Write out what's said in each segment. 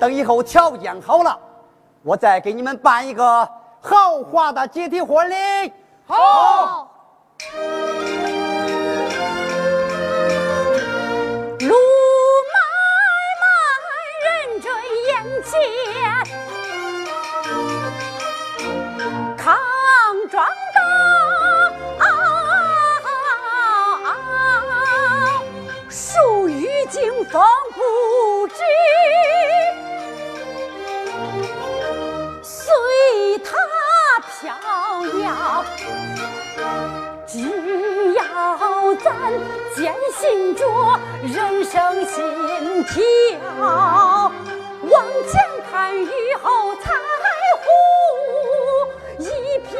等以后条件好了，我再给你们办一个豪华的集体婚礼。好。路漫漫，人追眼前，康庄。经风不止，咱坚信着人生信条，往前看雨后彩虹一片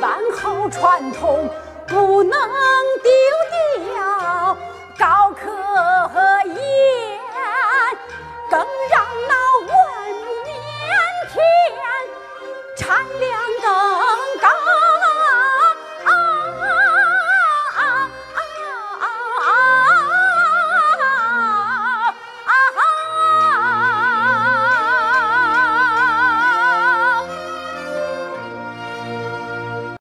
万好传统不能丢掉高科研更让那万年天产量